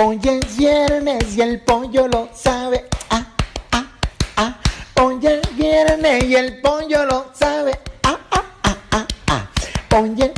Hoy es viernes y el pollo lo sabe. Ah, ah, ah. Hoy es viernes y el pollo lo sabe. Ah, ah, ah, ah, ah. Hoy es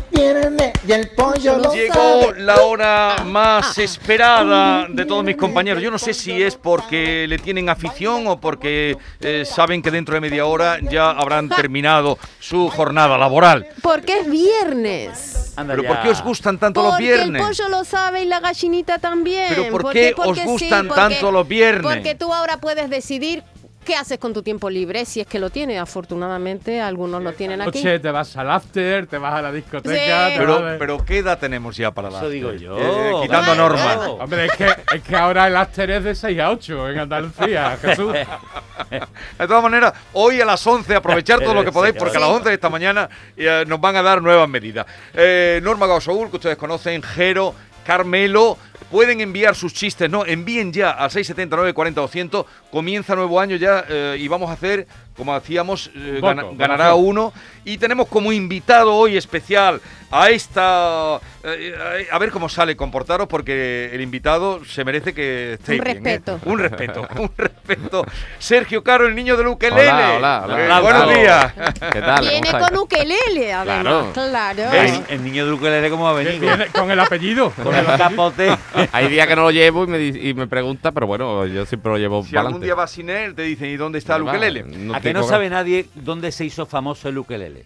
y el pollo lo Llegó sabe. la hora más esperada de todos mis compañeros. Yo no sé si es porque le tienen afición o porque eh, saben que dentro de media hora ya habrán terminado su jornada laboral. Porque es viernes. Anda Pero ya. ¿por qué os gustan tanto los Porque viernes? el pollo lo sabe y la gallinita también. Pero ¿por Porque- qué porque os sí, gustan porque- tanto los viernes? Porque tú ahora puedes decidir qué haces con tu tiempo libre, si es que lo tienes. Afortunadamente, algunos lo tienen aquí. Noche te vas al after, te vas a la discoteca. Sí. te Pero, vas pero ¿qué edad tenemos ya para la Eso digo yo. Eh, quitando Claro. normas. Hombre, es que, es que ahora el after es de 6 a 8 en Andalucía, Jesús. De todas maneras, hoy a las 11, aprovechar todo lo que podéis, porque a las 11 de esta mañana eh, nos van a dar nuevas medidas. Eh, Norma Gausaúl, que ustedes conocen, Jero, Carmelo, pueden enviar sus chistes, no, envíen ya al 679 40 200, comienza nuevo año ya eh, y vamos a hacer, como hacíamos, eh, Voto, ganará uno. Y tenemos como invitado hoy especial a esta... eh, a ver cómo sale comportaros, porque el invitado se merece que estéis Un bien, ¿eh? respeto. Un respeto, un respeto. Sergio Caro, el niño de Ukelele. Hola, hola, hola. Hola, buenos días. ¿Qué tal? Viene ¿Cómo con ukelele, además. Claro. El, el niño de ukelele cómo ha Que venido. viene con el apellido. Con el capote. Hay días que no lo llevo y me, y me pregunta, pero bueno, yo siempre lo llevo Si para algún día vas sin él, te dicen, ¿y dónde está el ukelele? ¿A que no sabe nadie dónde se hizo famoso el ukelele?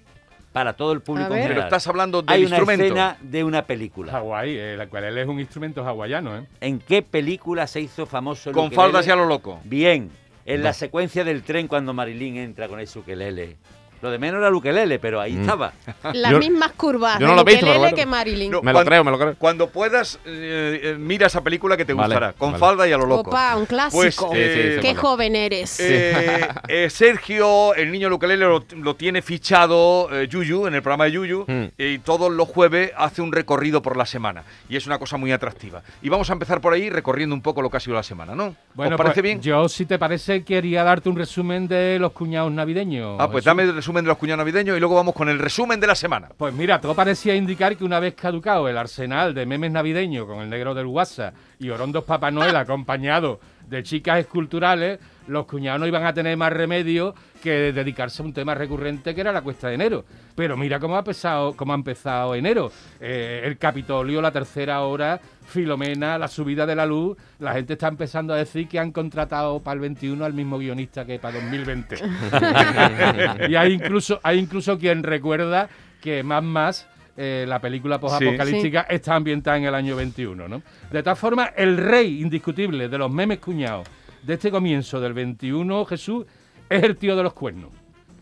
Para todo el público en. Pero general. estás hablando del Hay una instrumento. escena de una película. Hawái, la cual él es un instrumento hawaiano, ¿eh? ¿En qué película se hizo famoso el Con ukelele? faldas y a lo loco. Bien, en la secuencia del tren cuando Marilyn entra con ese ukelele. Lo de menos era el ukelele, pero ahí Mm. estaba. Las Yo- mismas curvas yo no lo visto, ukelele bueno. que Marilyn. No, Me lo cuando- creo, me lo creo. Cuando puedas, eh, eh, mira esa película que te Vale, gustará. Con vale. falda y a lo loco. Opa, un clásico. Pues, Sí, sí, eh, sí, Qué vale. joven eres. Eh, eh, Sergio, el niño ukelele, lo, lo tiene fichado eh, Yuyu, en el programa de Yuyu, Mm. y todos los jueves hace un recorrido por la semana. Y es una cosa muy atractiva. Y vamos a empezar por ahí recorriendo un poco lo que ha sido la semana, ¿no? Bueno, ¿Os parece pues, bien? yo, si te parece, quería darte un resumen de los cuñados navideños. Ah, pues Jesús. dame el resumen de los cuñados navideños y luego vamos con el resumen de la semana. Pues mira, todo parecía indicar que una vez caducado el arsenal de memes navideños con el negro del WhatsApp y Orondos Papá Noel acompañado de chicas esculturales, los cuñados no iban a tener más remedio que dedicarse a un tema recurrente que era la cuesta de enero. Pero mira cómo ha empezado, cómo ha empezado enero. Eh, el Capitolio, la tercera hora, Filomena, la subida de la luz. La gente está empezando a decir que han contratado para el 21 al mismo guionista que para 2020. y hay incluso, hay incluso quien recuerda que más más eh, la película posapocalíptica está ambientada en el año 21, ¿no? De todas formas, el rey indiscutible de los memes cuñados de este comienzo del 21, Jesús, es el tío de los cuernos.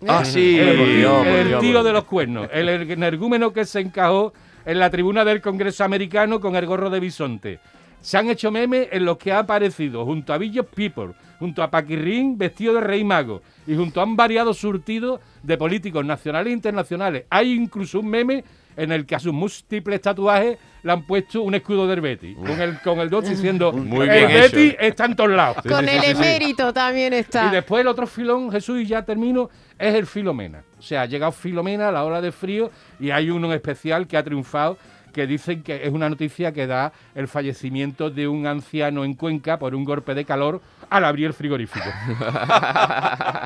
Ah, sí. El, por Dios, por el Dios, tío de los cuernos, el energúmeno que se encajó en la tribuna del Congreso americano con el gorro de bisonte. Se han hecho memes en los que ha aparecido junto a Billions People, junto a Paquirrín vestido de rey mago y junto a un variado surtido de políticos nacionales e internacionales. Hay incluso un meme en el que a sus múltiples tatuajes le han puesto un escudo del Betty, con el, con el dos diciendo Muy el hecho, Betty ¿eh?". está en todos lados. Con el emérito también está. Y después el otro filón, Jesús, y ya termino, es el Filomena. O sea, ha llegado Filomena a la hora de frío y hay uno especial que ha triunfado que dicen que es una noticia que da el fallecimiento de un anciano en Cuenca por un golpe de calor al abrir el frigorífico.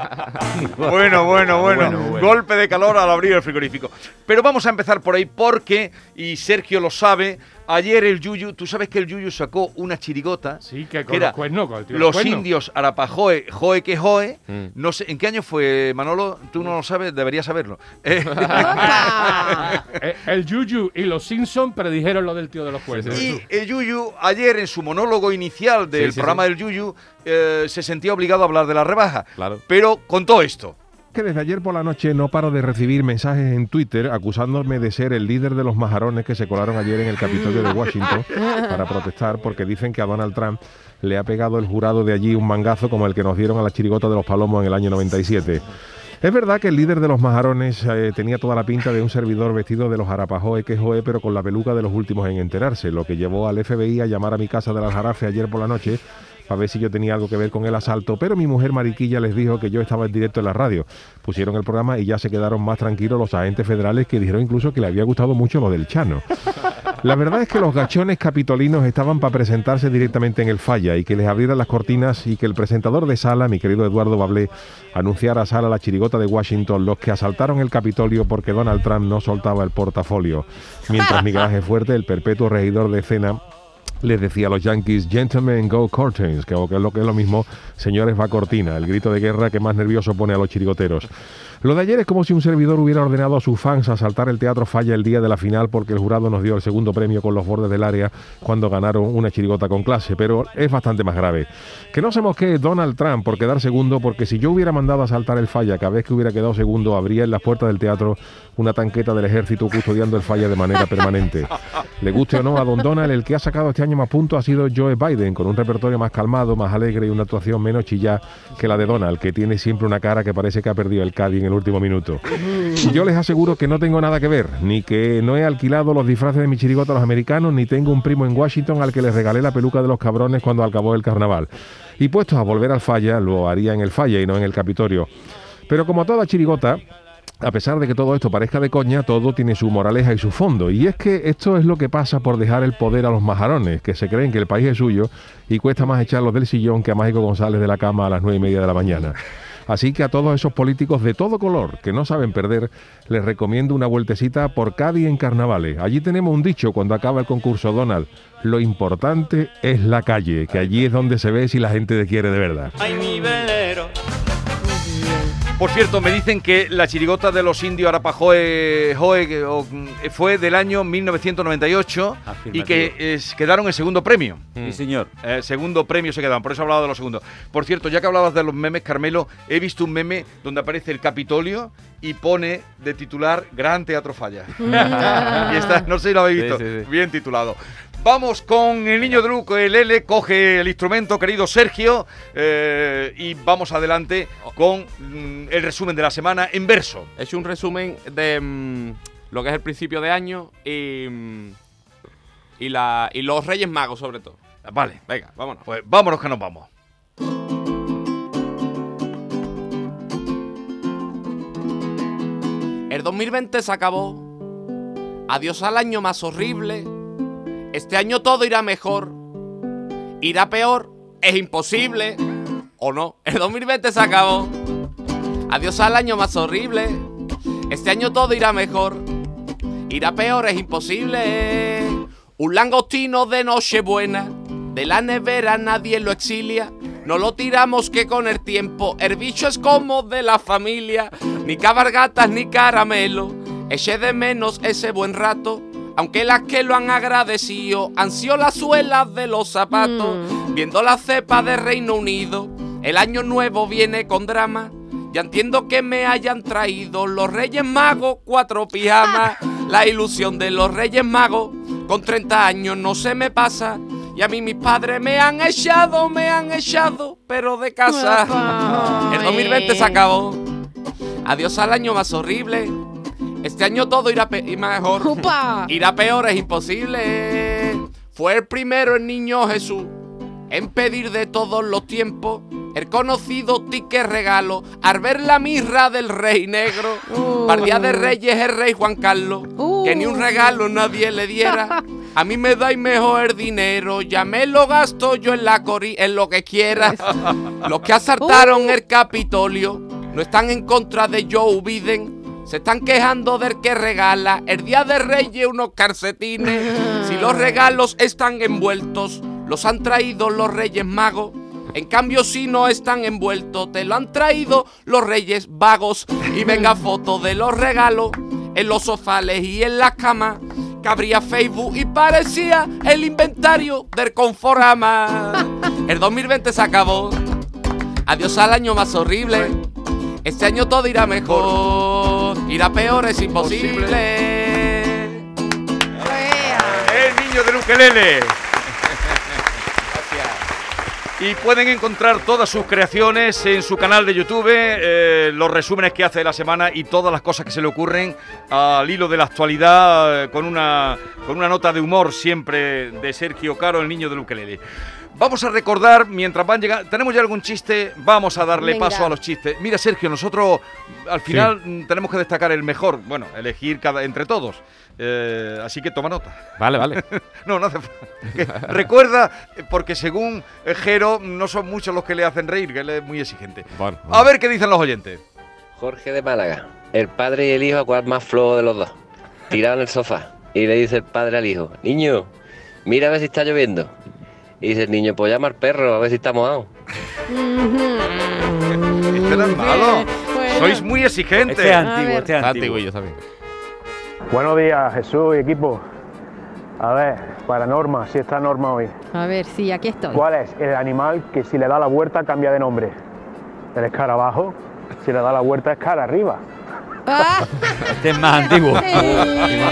Bueno, bueno, bueno. Golpe de calor al abrir el frigorífico. Pero vamos a empezar por ahí porque, y Sergio lo sabe, ayer el Yuyu, tú sabes que el Yuyu sacó una chirigota. Sí, que con era los cuernos, con el tío de los Los indios Arapajoe, Joe que Joe. Mm. No sé, ¿en qué año fue, Manolo? Tú no lo sabes, deberías saberlo. Eh. Eh, el Yuyu y los Simpson predijeron lo del tío de los cuernos. Y el Yuyu, ayer en su monólogo inicial del Sí, sí, programa sí. del Yuyu, eh, se sentía obligado a hablar de la rebaja. Claro. Pero contó esto. Que desde ayer por la noche no paro de recibir mensajes en Twitter acusándome de ser el líder de los majarones que se colaron ayer en el Capitolio de Washington para protestar porque dicen que a Donald Trump le ha pegado el jurado de allí un mangazo como el que nos dieron a la chirigota de los palomos en el año 97. Es verdad que el líder de los majarones eh, tenía toda la pinta de un servidor vestido de los Arapajoe que joe, pero con la peluca de los últimos en enterarse, lo que llevó al FBI a llamar a mi casa del Aljarafe ayer por la noche para ver si yo tenía algo que ver con el asalto, pero mi mujer Mariquilla les dijo que yo estaba en directo en la radio. Pusieron el programa y ya se quedaron más tranquilos los agentes federales que dijeron incluso que le había gustado mucho lo del Chano. La verdad es que los gachones capitolinos estaban para presentarse directamente en el falla y que les abrieran las cortinas y que el presentador de sala, mi querido Eduardo Bablé, anunciara a sala la chirigota de Washington, los que asaltaron el Capitolio porque Donald Trump no soltaba el portafolio. Mientras Miguel Ángel Fuerte, el perpetuo regidor de escena, les decía a los Yankees, Gentlemen go curtains, que, es lo que es lo mismo, señores va cortina, el grito de guerra que más nervioso pone a los chirigoteros. Lo de ayer es como si un servidor hubiera ordenado a sus fans asaltar el Teatro Falla el día de la final porque el jurado nos dio el segundo premio con los bordes del área cuando ganaron una chirigota con clase, pero es bastante más grave. Que no se mosquee Donald Trump por quedar segundo, porque si yo hubiera mandado a saltar el Falla cada vez que hubiera quedado segundo, habría en las puertas del teatro una tanqueta del ejército custodiando el Falla de manera permanente. Le guste o no a Don Donald, el que ha sacado este año más puntos ha sido Joe Biden, con un repertorio más calmado, más alegre y una actuación menos chillá que la de Donald, que tiene siempre una cara que parece que ha perdido el Cádiz el último minuto. Yo les aseguro que no tengo nada que ver, ni que no he alquilado los disfraces de mi chirigota a los americanos, ni tengo un primo en Washington al que les regalé la peluca de los cabrones cuando acabó el carnaval. Y puestos a volver al falla, lo haría en el falla y no en el Capitolio. Pero como toda chirigota, a pesar de que todo esto parezca de coña, todo tiene su moraleja y su fondo. Y es que esto es lo que pasa por dejar el poder a los majarones, que se creen que el país es suyo y cuesta más echarlos del sillón que a Mágico González de la cama a las nueve y media de la mañana. Así que a todos esos políticos de todo color que no saben perder, les recomiendo una vueltecita por Cádiz en carnavales. Allí tenemos un dicho cuando acaba el concurso Donald. Lo importante es la calle, que allí es donde se ve si la gente te quiere de verdad. Por cierto, me dicen que la chirigota de los indios Arapajoe Joe, o, mm, fue del año 1998 y que eh, quedaron en segundo premio. Sí, señor. Eh, segundo premio se quedaron, por eso he hablado de los segundos. Por cierto, ya que hablabas de los memes, Carmelo, he visto un meme donde aparece el Capitolio y pone de titular Gran Teatro Falla. y está, no sé si lo habéis Sí, visto, sí, sí. bien titulado. Vamos con el niño Druco, el L, coge el instrumento, querido Sergio, eh, y vamos adelante con mm, el resumen de la semana en verso. Hecho un resumen de mm, lo que es el principio de año y, mm, y, la, y los Reyes Magos, sobre todo. Vale, Venga, vámonos. pues vámonos que nos vamos. El 2020 se acabó. Adiós al año más horrible. Este año todo irá mejor. Irá peor. Es imposible. ¿O no? El 2020 se acabó. Adiós al año más horrible. Este año todo irá mejor. Irá peor, es imposible. Un langostino de Nochebuena. De la nevera nadie lo exilia. No lo tiramos que con el tiempo el bicho es como de la familia. Ni cabargatas ni caramelo. Eché de menos ese buen rato. Aunque las que lo han agradecido han sido las suelas de los zapatos. Viendo la cepa de Reino Unido, el año nuevo viene con drama. Ya entiendo que me hayan traído los Reyes Magos cuatro pijamas. La ilusión de los Reyes Magos con 30 años no se me pasa. Y a mí mis padres me han echado, me han echado, pero de casa. El 2020 se acabó. Adiós al año más horrible. Este año todo irá pe- y mejor. ¡Upa! Irá peor, es imposible. Fue el primero el niño Jesús en pedir de todos los tiempos el conocido ticket regalo al ver la mirra del rey negro. Uh. Para Día de Reyes el rey Juan Carlos, Uh. que ni un regalo nadie le diera. A mí me dais mejor dinero, ya me lo gasto yo en la cori, en lo que quiera. Los que asaltaron Uh. el Capitolio no están en contra de Joe Biden. Se están quejando del que regala el día de Reyes unos calcetines. Si los regalos están envueltos, los han traído los Reyes Magos. En cambio, si no están envueltos, te lo han traído los Reyes Vagos. Y venga foto de los regalos en los sofales y en las camas. Que abría Facebook y parecía el inventario del Conforama. El 2020 se acabó. Adiós al año más horrible. Este año todo irá mejor. Irá peor, es imposible. El niño del ukelele. Y pueden encontrar todas sus creaciones en su canal de YouTube, eh, los resúmenes que hace de la semana y todas las cosas que se le ocurren al hilo de la actualidad, eh, con, una, con una nota de humor siempre de Sergio Caro, el niño del ukelele. Vamos a recordar, mientras van llegando, ¿tenemos ya algún chiste? Vamos a darle Venga. paso a los chistes. Mira, Sergio, nosotros al final mm, tenemos que destacar el mejor, bueno, elegir cada entre todos. Eh, así que toma nota. Vale, vale. No, no hace falta. Recuerda, porque según Jero, no son muchos los que le hacen reír, que él es muy exigente. Bueno, A ver qué dicen los oyentes. Jorge de Málaga, el padre y el hijo, ¿cuál más flojo de los dos? Tirado en el sofá. Y le dice el padre al hijo, niño, mira a ver si está lloviendo. Y dice el niño, pues llama al perro a ver si está mojado. Este no es malo. Bueno. Sois muy exigentes. Este es antiguo, este es antiguo. antiguo yo también. Buenos días, Jesús y equipo. A ver, para Norma, si está Norma hoy. A ver, sí, aquí estoy. ¿Cuál es el animal que si le da la vuelta cambia de nombre? El escarabajo. Si le da la vuelta es cara arriba. Ah, Este es más antiguo. Dice,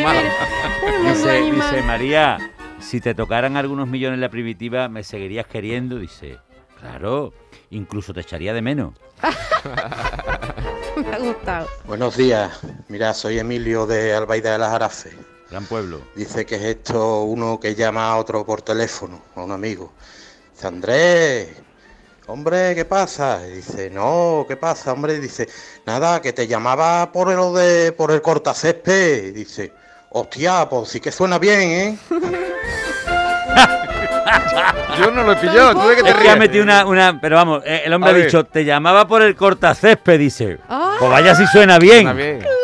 animal. dice María, si te tocaran algunos millones en la primitiva, ¿me seguirías queriendo? Dice, claro, incluso te echaría de menos. Me ha gustado. Buenos días, mira, soy Emilio de Albaida de las Arafes. Gran pueblo. Dice que es esto uno que llama a otro por teléfono, a un amigo. Dice, Andrés, hombre, ¿qué pasa? Y dice, no, ¿qué pasa, hombre? Dice, nada, que te llamaba por el, de, por el cortacésped. Y dice, hostia, pues sí que suena bien, ¿eh? Yo no lo he pillado. ¿Tú de te que ha ríes? metido una, una. Pero vamos, eh, el hombre A ha ver. dicho, te llamaba por el cortacésped, dice. Ah. Pues vaya si suena bien. Está bien. ¡Claro!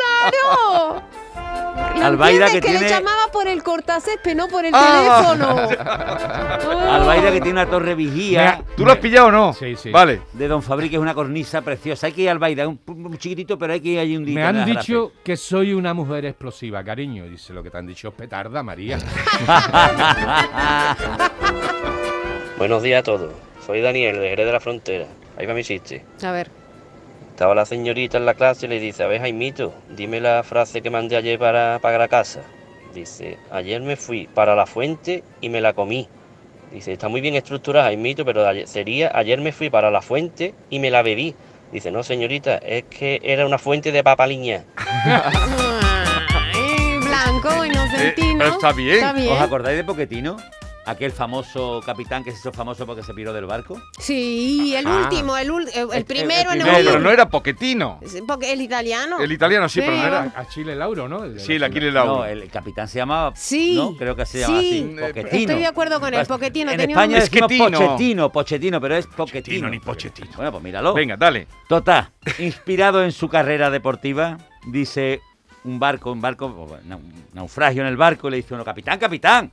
Albaida ¿Entiendes que que le tiene- llamaba por el cortacésped, no por el Ah. teléfono. Albaida que tiene una torre vigía. ¿Tú lo has pillado o no? Sí, sí. Vale. De Don Fabrique es una cornisa preciosa. Hay que ir a Albaida, un, un chiquitito, pero hay que ir allí un día. Me han dicho que soy una mujer explosiva, cariño. Dice lo que te han dicho es petarda, María. Buenos días a todos. Soy Daniel, de Jerez de la Frontera. Ahí va mi chiste. A ver. Estaba la señorita en la clase y le dice, a ver, Jaimito, dime la frase que mandé ayer para pagar la casa. Dice, ayer me fui para la fuente y me la comí. Dice, está muy bien estructurada, Jaimito, pero ayer- sería, ayer me fui para la fuente y me la bebí. Dice, no, señorita, es que era una fuente de papaliña. Ay, blanco, inocentino. Eh, está bien. Está bien. ¿Os acordáis de Poquetino? Aquel famoso capitán que se hizo famoso porque se piró del barco. Sí, el Ah. último, el, ul- el, el El- primero el en No, pero no era Poquetino. El italiano. El italiano sí, Sí. pero no era. A Chile Lauro, ¿no? El Sí, el Aquiles Lauro. No, el capitán se llamaba. Sí. ¿no? Creo que se llama Sí. así. Poquetino. Estoy de acuerdo con él, Poquetino. En tenía España un- Esquetino. Pochettino, Pochettino, pero es Poquetino. Pochettino, ni Pochettino. Bueno, pues míralo. Venga, dale. Tota, inspirado en su carrera deportiva, dice un barco, un barco, un naufragio en el barco, y le dice uno, capitán, capitán,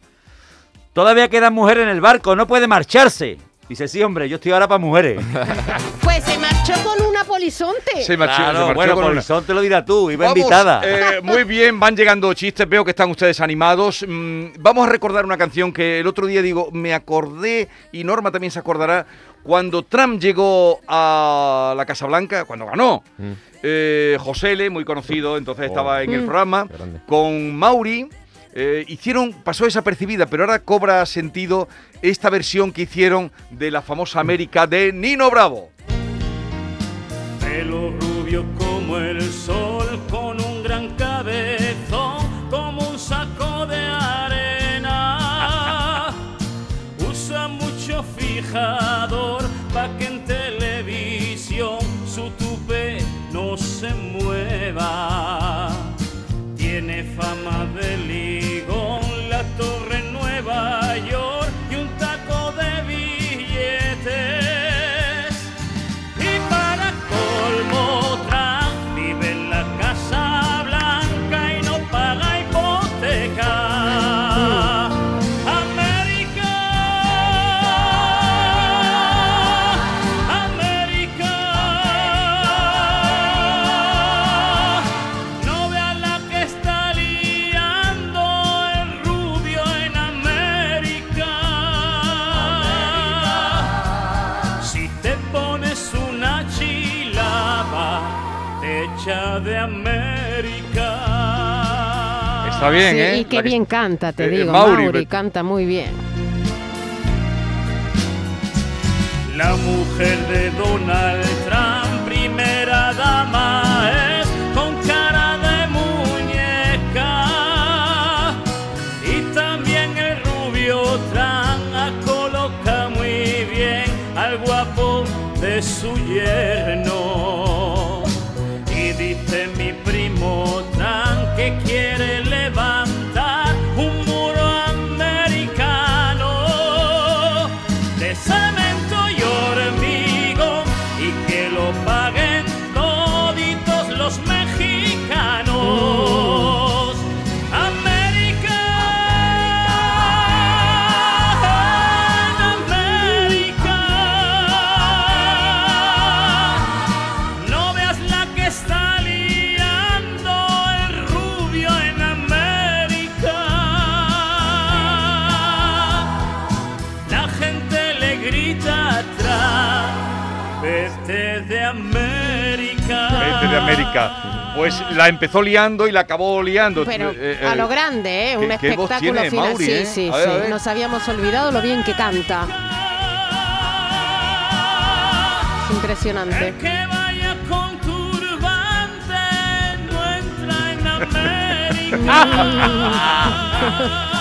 todavía quedan mujeres en el barco, no puede marcharse. Dice, sí, hombre, yo estoy ahora para mujeres. Pues se marchó con una polizonte. Se marchó, se Claro, marchó bueno, con una- Horizonte lo dirá tú, iba Vamos, invitada. eh, muy bien, van llegando chistes, veo que están ustedes animados. Mm, vamos a recordar una canción que el otro día digo, me acordé, y Norma también se acordará, cuando Trump llegó a la Casa Blanca, cuando ganó. Eh, José L., muy conocido, entonces estaba en el Mm. programa, grande. con Mauri. Eh, hicieron, pasó desapercibida, pero ahora cobra sentido esta versión que hicieron de la famosa América de Nino Bravo. Rubio como el sol, con un gran cabezón, como un saco de arena. Usa mucho fijador Está bien, Sí, ¿eh? Y qué La que- bien canta, te Eh, digo. Mauri, Mauri, pero- canta muy bien. mujer de Donald Trump, primera dama De América. Pues la empezó liando y la acabó liando. Pero Eh, a eh, lo grande, ¿eh? Un ¿qué- qué voz espectáculo tiene final. Mauri, sí, eh? sí, A ver, a sí. Nos habíamos olvidado lo bien que canta. Impresionante. Que vaya con turbante, no entra en América.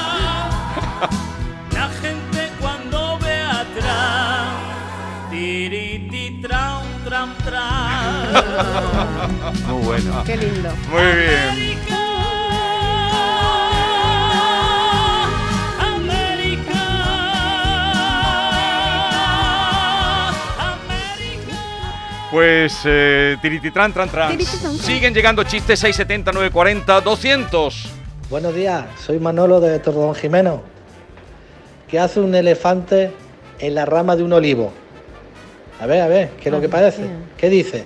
La gente cuando ve atrás, tiriti tram tram tram. Muy bueno. Qué lindo. Muy bien. Pues eh, tirititran, tran, tran. Siguen llegando chistes 670, 940, 200. Buenos días, soy Manolo de Tordón Jimeno. ¿Qué hace un elefante en la rama de un olivo? A ver, a ver, ¿qué es lo que parece? ¿Qué dice?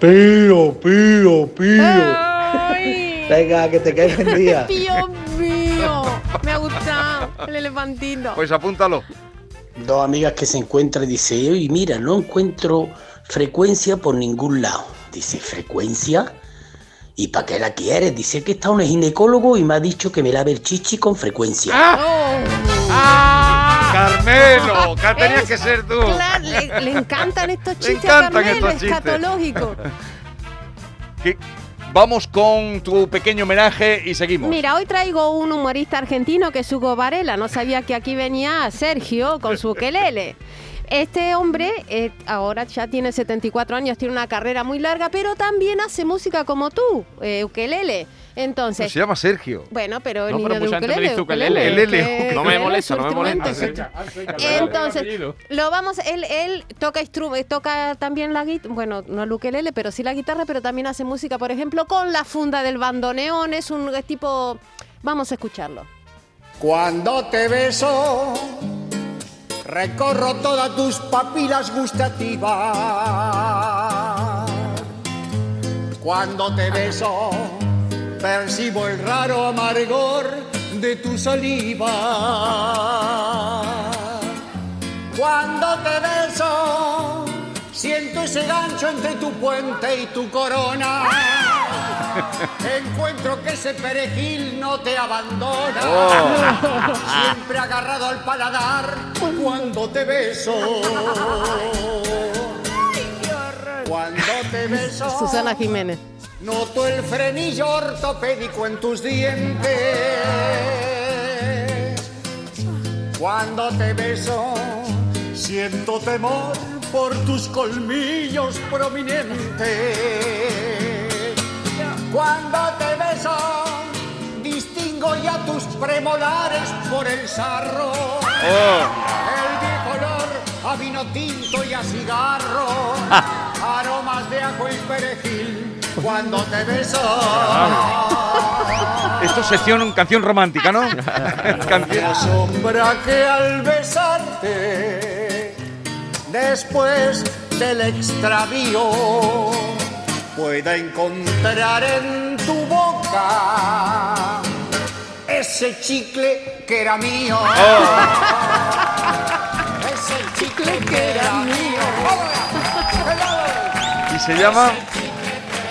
Pío, pío, pío. Ay. Venga, que te quede buen día. Dios mío, me ha gustado el elefantino. Pues apúntalo. Dos amigas que se encuentran y dice, oye, mira, no encuentro frecuencia por ningún lado. Dice, ¿frecuencia? ¿Y para qué la quieres? Dice que está un ginecólogo y me ha dicho que me lave el chichi con frecuencia. ¡Ah! ¡Carmelo! Que tenías que ser tú. Claro, le, le encantan estos chistes encantan a Carmelo, estos chistes. escatológicos. Que- Vamos con tu pequeño homenaje y seguimos. Mira, hoy traigo un humorista argentino que es Hugo Varela. No sabía que aquí venía Sergio con su ukelele. Este hombre eh, ahora ya tiene 74 años, tiene una carrera muy larga, pero también hace música como tú, eh, ukelele. Entonces, Se llama Sergio. bueno, pero el No, niño pero de mucha gente me ukelele, dice ukelele, ukelele. que- No me molesta, es no me molesta. instrumento. Entonces, lo vamos, él, él toca instru- toca también la guitarra, bueno, no el ukelele, pero sí la guitarra, pero también hace música, por ejemplo, con la funda del bandoneón, es un es tipo, vamos a escucharlo. Cuando te beso, recorro todas tus papilas gustativas. Cuando te beso, percibo el raro amargor de tu saliva. Cuando te beso, siento ese gancho entre tu puente y tu corona. Encuentro que ese perejil no te abandona. Oh. Siempre agarrado al paladar cuando te beso. Cuando te beso. Susana Jiménez. Noto el frenillo ortopédico en tus dientes. Cuando te beso, siento temor por tus colmillos prominentes. Cuando te beso, distingo ya tus premolares por el sarro. El viejo olor a vino tinto y a cigarro. Aromas de ajo y perejil cuando te beso. Esto es sección, canción romántica, ¿no? Me canción. asombra que al besarte, después del extravío, pueda encontrar en tu boca ese chicle que era mío. Ese chicle que era mío. Y se llama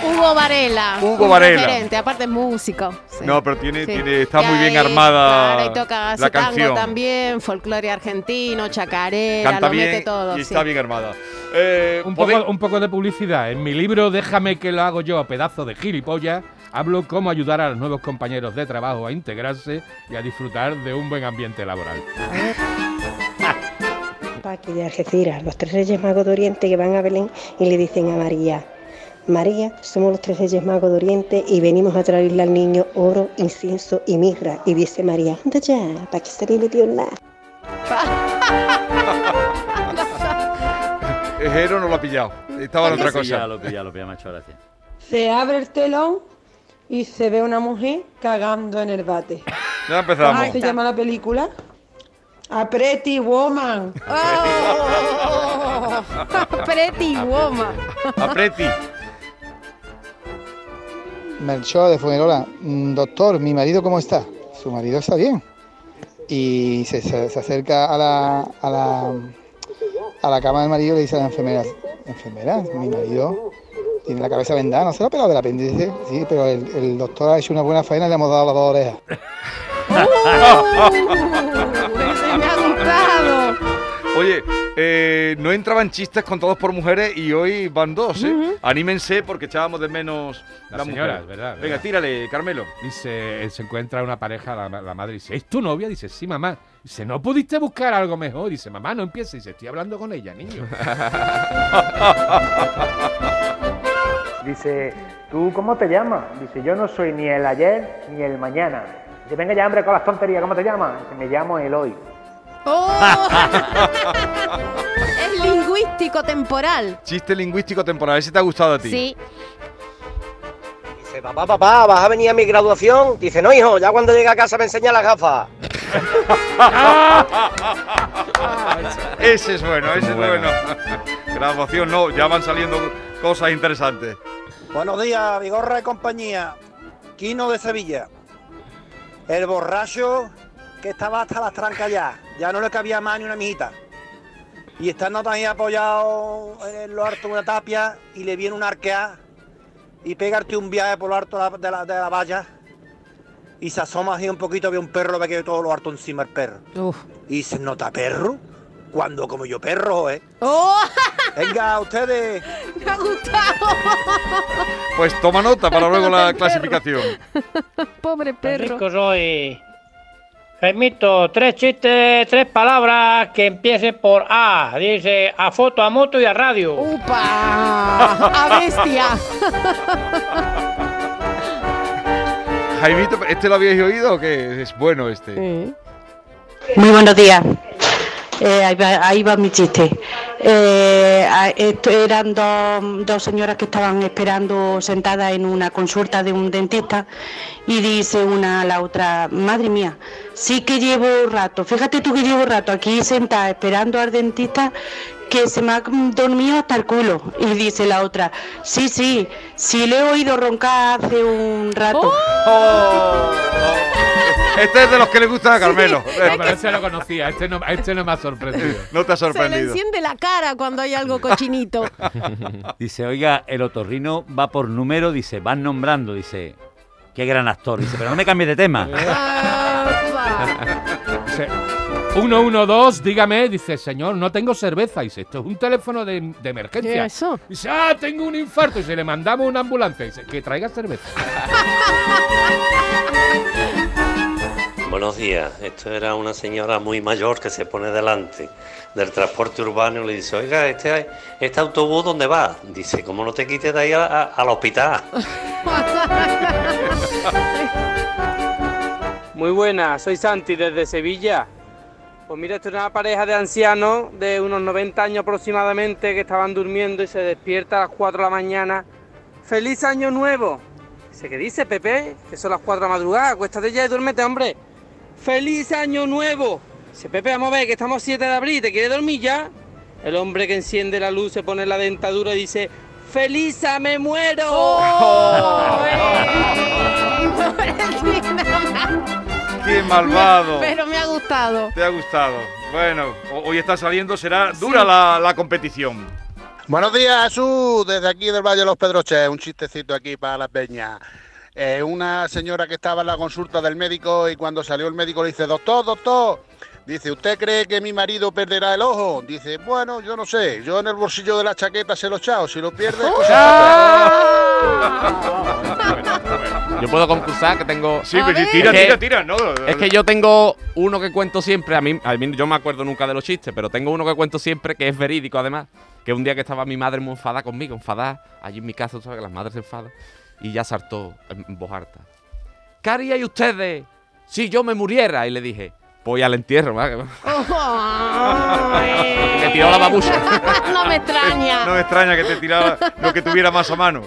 Hugo Varela. Hugo Varela. referente, aparte es músico. sí. No, pero tiene, Sí. tiene, está muy bien ahí, armada Claro, y toca la tango canción. también, folclore argentino, chacarera, Canta lo mete bien todo. y sí. está bien armada. Eh, Un poco, un poco de publicidad. En mi libro Déjame que lo hago yo, pedazo de gilipollas, hablo cómo ayudar a los nuevos compañeros de trabajo a integrarse y a disfrutar de un buen ambiente laboral. Paqui de Algeciras, los tres reyes magos de Oriente que van a Belén y le dicen a María, María, somos los tres reyes magos de Oriente y venimos a traerle al niño oro, incienso y mirra. Y dice María, anda ya, para que se le metió en nada. Jero no lo ha pillado. Estaba en otra Sí, ya cosa. lo pilla, lo pilla, macho, gracias. Se abre el telón y se ve una mujer cagando en el bate. Ya empezamos. ¿Cómo se llama la película? A Pretty Woman. Oh, Pretty Woman. Apreti. Melchor de Fuengirola, "Mm, doctor, ¿mi marido cómo está? Su marido está bien. Y se, se- se acerca a la, a, la, a la cama del marido y le dice a la enfermera, enfermera, mi marido tiene la cabeza vendada, ¿no se lo ha pelado del apéndice? Sí, pero el, el doctor ha hecho una buena faena y le hemos dado las dos orejas. Ese me ha gustado. Oye, eh, no entraban chistes contados por mujeres y hoy van dos, ¿eh? Anímense porque echábamos de menos Las las mujeres. ¿verdad? Venga, ¿verdad? tírale, Carmelo. Dice, eh, se encuentra una pareja, la, la madre dice, ¿es tu novia? Dice, sí, mamá. Dice, ¿no pudiste buscar algo mejor? Dice, mamá, no empieces. Dice, estoy hablando con ella, niño. Dice, ¿tú cómo te llamas? Dice, yo no soy ni el ayer ni el mañana. Dice, venga ya, hombre, con las tonterías, ¿cómo te llamas? Dice, me llamo Eloy. Oh. es lingüístico temporal. Chiste lingüístico temporal. Ese te ha gustado a ti. Sí. Dice, papá, papá, ¿vas a venir a mi graduación? Dice, no, hijo, ya cuando llegue a casa me enseña las gafas. Ese es bueno, ese es bueno. Graduación no, ya van saliendo cosas interesantes. Buenos días, Vigorra y compañía. Quino de Sevilla. El borracho que estaba hasta las trancas ya. Ya no le cabía más ni una mijita. Y estando ahí apoyado en lo harto de una tapia y le viene un arquea y pegarte un viaje por lo harto de la, de la- de la valla y se asoma así un poquito, ve un perro, ve que todo lo harto encima el perro. Y se nota perro cuando como yo perro, ¿eh? Oh, Venga, ustedes. me ha gustado. Pues toma nota para luego la clasificación. Pobre perro. Francisco soy. Jaimito, tres chistes, tres palabras que empiecen por A. Dice a foto, a moto y a radio. ¡Upa! ¡A bestia! Jaimito, ¿este lo habíais oído o qué? Es bueno este. Muy buenos días. Eh, ahí, va, ahí va mi chiste. Eh, esto eran dos, dos señoras que estaban esperando sentadas en una consulta de un dentista y dice una a la otra, madre mía, sí que llevo rato, fíjate tú que llevo rato aquí sentada esperando al dentista que se me ha dormido hasta el culo. Y dice la otra, sí, sí, sí le he oído roncar hace un rato. Este es de los que le gustan a Carmelo. No, pero este lo conocía, este no, este no me ha sorprendido. No te ha Se le sorprendido. enciende la cara cuando hay algo cochinito. Dice, oiga, el otorrino va por número, dice, van nombrando, dice, qué gran actor. Dice, pero no me cambies de tema. Dice, 112, dígame, dice, señor, no tengo cerveza. Dice, esto es un teléfono de, de emergencia. ¿Qué es eso? Dice, ah, tengo un infarto. Dice, le mandamos una ambulancia. Dice, que traiga cerveza. Buenos días, esto era una señora muy mayor que se pone delante del transporte urbano y le dice, oiga, este, este autobús ¿dónde va? Dice, ¿cómo no te quites de ahí a- a- al hospital? Muy buena, soy Santi desde Sevilla. Pues mira, esto es una pareja de ancianos de unos 90 años aproximadamente que estaban durmiendo y se despierta a las 4 de la mañana. ¡Feliz año nuevo! Dice, ¿qué dice Pepe? Que son las 4 de la madrugada, acuéstate ya y duérmete, hombre. ¡Feliz año nuevo! Dice, Pepe, vamos a ver, que estamos 7 de abril, ¿te quieres dormir ya? El hombre que enciende la luz se pone la dentadura y dice, ¡Feliz a me muero! Oh, ¡Qué malvado! Pero me ha gustado. Te ha gustado. Bueno, ho- hoy está saliendo, será dura la, la competición. Buenos días, Jesús, desde aquí del Valle de los Pedroches, un chistecito aquí para la peña. Eh, una señora que estaba en la consulta del médico y cuando salió el médico le dice, doctor, doctor, dice, ¿usted cree que mi marido perderá el ojo? Dice, bueno, yo no sé, yo en el bolsillo de la chaqueta se lo he echado, si lo pierde... pues Yo puedo concursar que tengo. Sí, pero tira, Es que- tira, tira, no. Es que yo tengo uno que cuento siempre. A mí, a mí yo me acuerdo nunca de los chistes, pero tengo uno que cuento siempre que es verídico además. Que un día que estaba mi madre muy enfadada conmigo, enfadada, allí en mi casa, tú sabes que las madres se enfadan, y ya saltó en voz alta. ¿Qué haríais ustedes si yo me muriera? Y le dije, voy al entierro, ¿verdad? Me tiró la babucha. no me extraña. No me extraña que te tirara lo que tuviera más a mano.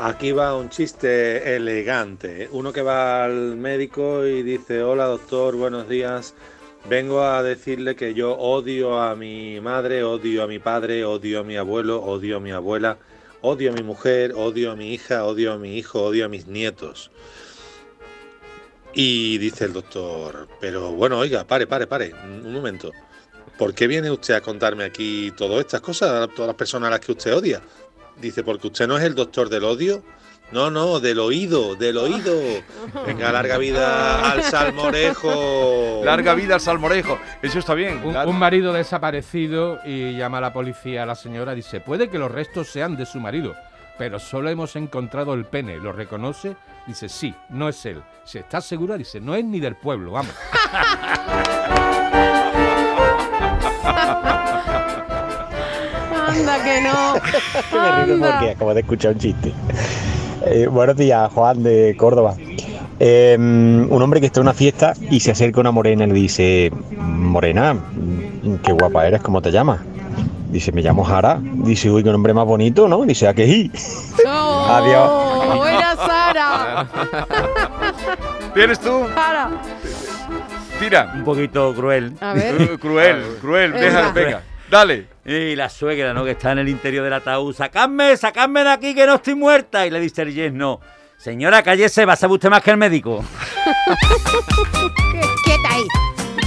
Aquí va un chiste elegante. Uno que va al médico y dice, hola doctor, buenos días. Vengo a decirle que yo odio a mi madre, odio a mi padre, odio a mi abuelo, odio a mi abuela, odio a mi mujer, odio a mi hija, odio a mi hijo, odio a mis nietos. Y dice el doctor, pero bueno, oiga, pare, pare, pare, un momento. ¿Por qué viene usted a contarme aquí todas estas cosas, todas las personas a las que usted odia? Dice, porque usted no es el doctor del odio. No, no, del oído, del oído. Venga, larga vida al salmorejo. Larga vida al salmorejo. Eso está bien. Un, un marido desaparecido y llama a la policía a la señora. Dice, puede que los restos sean de su marido, pero solo hemos encontrado el pene. ¿Lo reconoce? Dice, sí, no es él. Si está segura, dice, no es ni del pueblo, vamos. Anda que no. Me río Anda. porque acabo de escuchar un chiste. Eh, buenos días, Juan de Córdoba. Eh, un hombre que está en una fiesta y se acerca una morena y le dice, Morena, qué guapa eres, ¿cómo te llamas? Dice, me llamo Jara. Dice, uy, qué nombre más bonito, ¿no? Dice, ¿a qué sí? Adiós. Buena Sara. ¿Tienes tú? Sara. Tira. Un poquito cruel. A ver. Cru- Cruel, cruel. Deja, venga. Dale. Y la suegra, ¿no? Que está en el interior del ataúd. ¡Sacadme, sacadme de aquí que no estoy muerta! Y le dice el yes, no. Señora, cállese, va a saber usted más que el médico. Quieta ahí.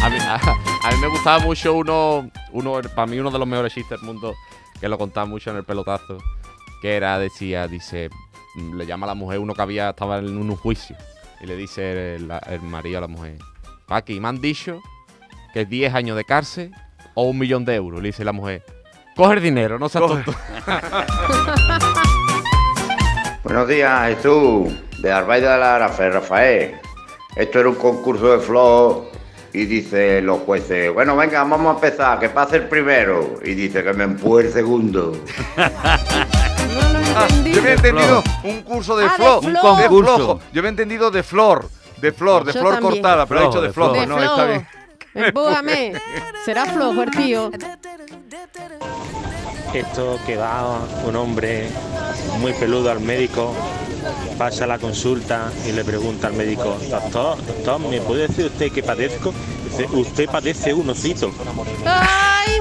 A mí, a, a mí me gustaba mucho uno, uno, para mí uno de los mejores chistes del mundo, que lo contaba mucho en el pelotazo, que era, decía, dice, mm, le llama a la mujer, uno que había, estaba en un juicio, y le dice el, el marido a la mujer, Paqui, me han dicho que es 10 años de cárcel o un millón de euros. Le dice la mujer, coge el dinero, no seas Coge. tonto. Buenos días, Jesús, de Arbaida de la Arafe, Rafael. Esto era un concurso de flow y dice los jueces, bueno, venga, vamos a empezar, que pase el primero. Y dice que me empuje el segundo. Ah, yo había entendido un curso de Ah, de flor. Un flor. de concurso. flojo. Yo había entendido de flor. De flor, de Yo flor también. cortada, pero ha dicho de De flojo. flojo. No, está bien. Empújame. Será flojo el tío. Esto que va un hombre muy peludo al médico, pasa la consulta y le pregunta al médico, doctor, doctor, ¿me puede decir usted qué padezco? Dice, usted padece un osito. ¡Ay,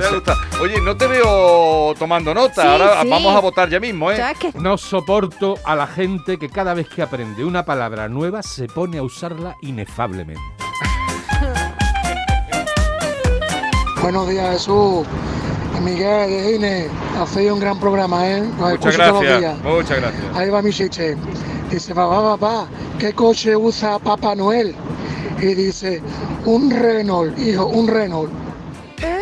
Me gusta. Oye, no te veo tomando nota. Sí, Ahora sí. vamos a votar ya mismo, ¿eh? No soporto a la gente que cada vez que aprende una palabra nueva se pone a usarla inefablemente. Buenos días, Jesús. Miguel de Gine, hacéis un gran programa, ¿eh? Los Muchas escucho todos los gracias. días. Muchas gracias. Ahí va mi chiste. Dice, papá, papá, ¿qué coche usa Papá Noel? Y dice, un Renault, hijo, un Renault. Eh,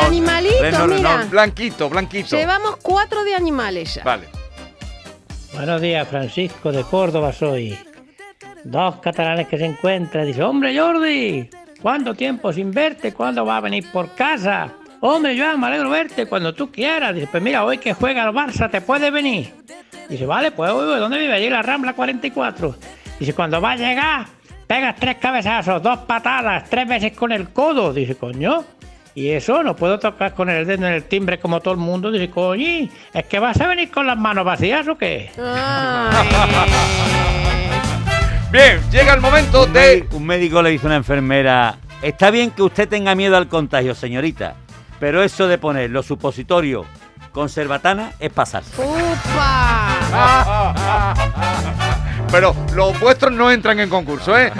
de animalitos, Renault, mira. Renault. Blanquito, blanquito. Llevamos cuatro de animales ya. Vale. Buenos días, Francisco de Córdoba soy. Dos catalanes que se encuentran. Dice, hombre Jordi, ¿cuánto tiempo sin verte? ¿Cuándo va a venir por casa? Hombre, Joan, me alegro verte cuando tú quieras. Dice, pues mira, hoy que juega el Barça, ¿te puedes venir? Dice, vale, pues hoy, ¿dónde vive? Allí en la Rambla 44. Dice, cuando va a llegar, pegas tres cabezazos, dos patadas, tres veces con el codo. Dice, coño. Y eso, no puedo tocar con el dedo en el timbre como todo el mundo. Dice, coño, ¿es que vas a venir con las manos vacías o qué? Bien, llega el momento Un de. Un médico le dice a una enfermera, está bien que usted tenga miedo al contagio, señorita, pero eso de poner los supositorios con cerbatana es pasarse. Pero los vuestros no entran en concurso, ¿eh?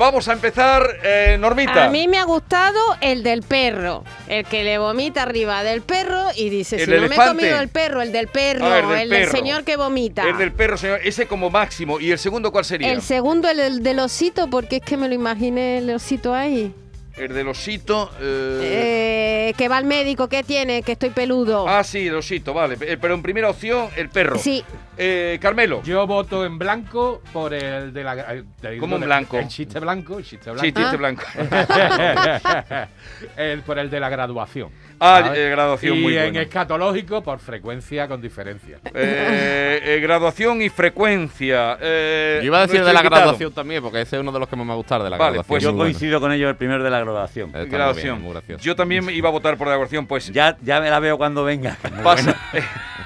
Vamos a empezar, eh, Normita. A mí me ha gustado el del perro, el que le vomita arriba del perro y dice, El si no me he elefante. comido el perro, el del perro, el del el del perro. señor que vomita. El del perro, señor. Ese como máximo. ¿Y el segundo cuál sería? El segundo, el, del- del osito, porque es que me lo imaginé el osito ahí. El del osito. eh, Eh, que va al médico, ¿qué tiene? Que estoy peludo. Ah, sí, el osito, vale. Eh, Pero en primera opción, el perro. Sí. Eh, Carmelo. Yo voto en blanco por el de la. ¿Cómo en blanco? El chiste blanco, el chiste blanco. Sí, chiste blanco. el, por el de la graduación. Ah, ¿sabes? eh, graduación, y muy en bueno. escatológico por frecuencia con diferencia. Eh, eh, graduación y frecuencia. Eh, Yo iba a decir de la invitado. graduación también, porque ese es uno de los que más me gusta de la Vale, graduación. pues Yo bueno. coincido con ellos el primero de la graduación. Está muy Graduación. bien, muy gracioso. Yo también iba a votar por la graduación, pues. Ya, ya me la veo cuando venga. Pasa, eh,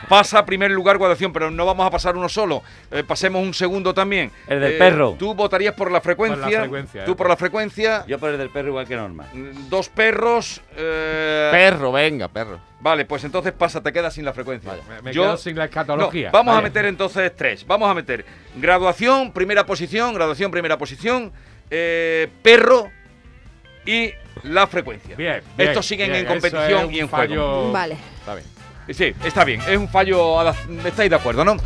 pasa a primer lugar graduación, pero no vamos a pasar uno solo. Eh, pasemos un segundo también. El del Eh, perro. Tú votarías por la frecuencia. Por la frecuencia, Tú eh. por la frecuencia. Yo por el del perro igual que Norma. Mm, Dos perros. eh, Perro, venga, perro. Vale, pues entonces pasa, te quedas sin la frecuencia. Me, me quedo sin la escatología. No, vamos a meter entonces tres. Vamos a meter graduación, primera posición, graduación, primera posición, eh, perro y la frecuencia. Bien, bien, Estos siguen bien, en competición es y en fallo- juego. Vale. Está bien. Sí, está bien, es un fallo. ¿Estáis de acuerdo, no?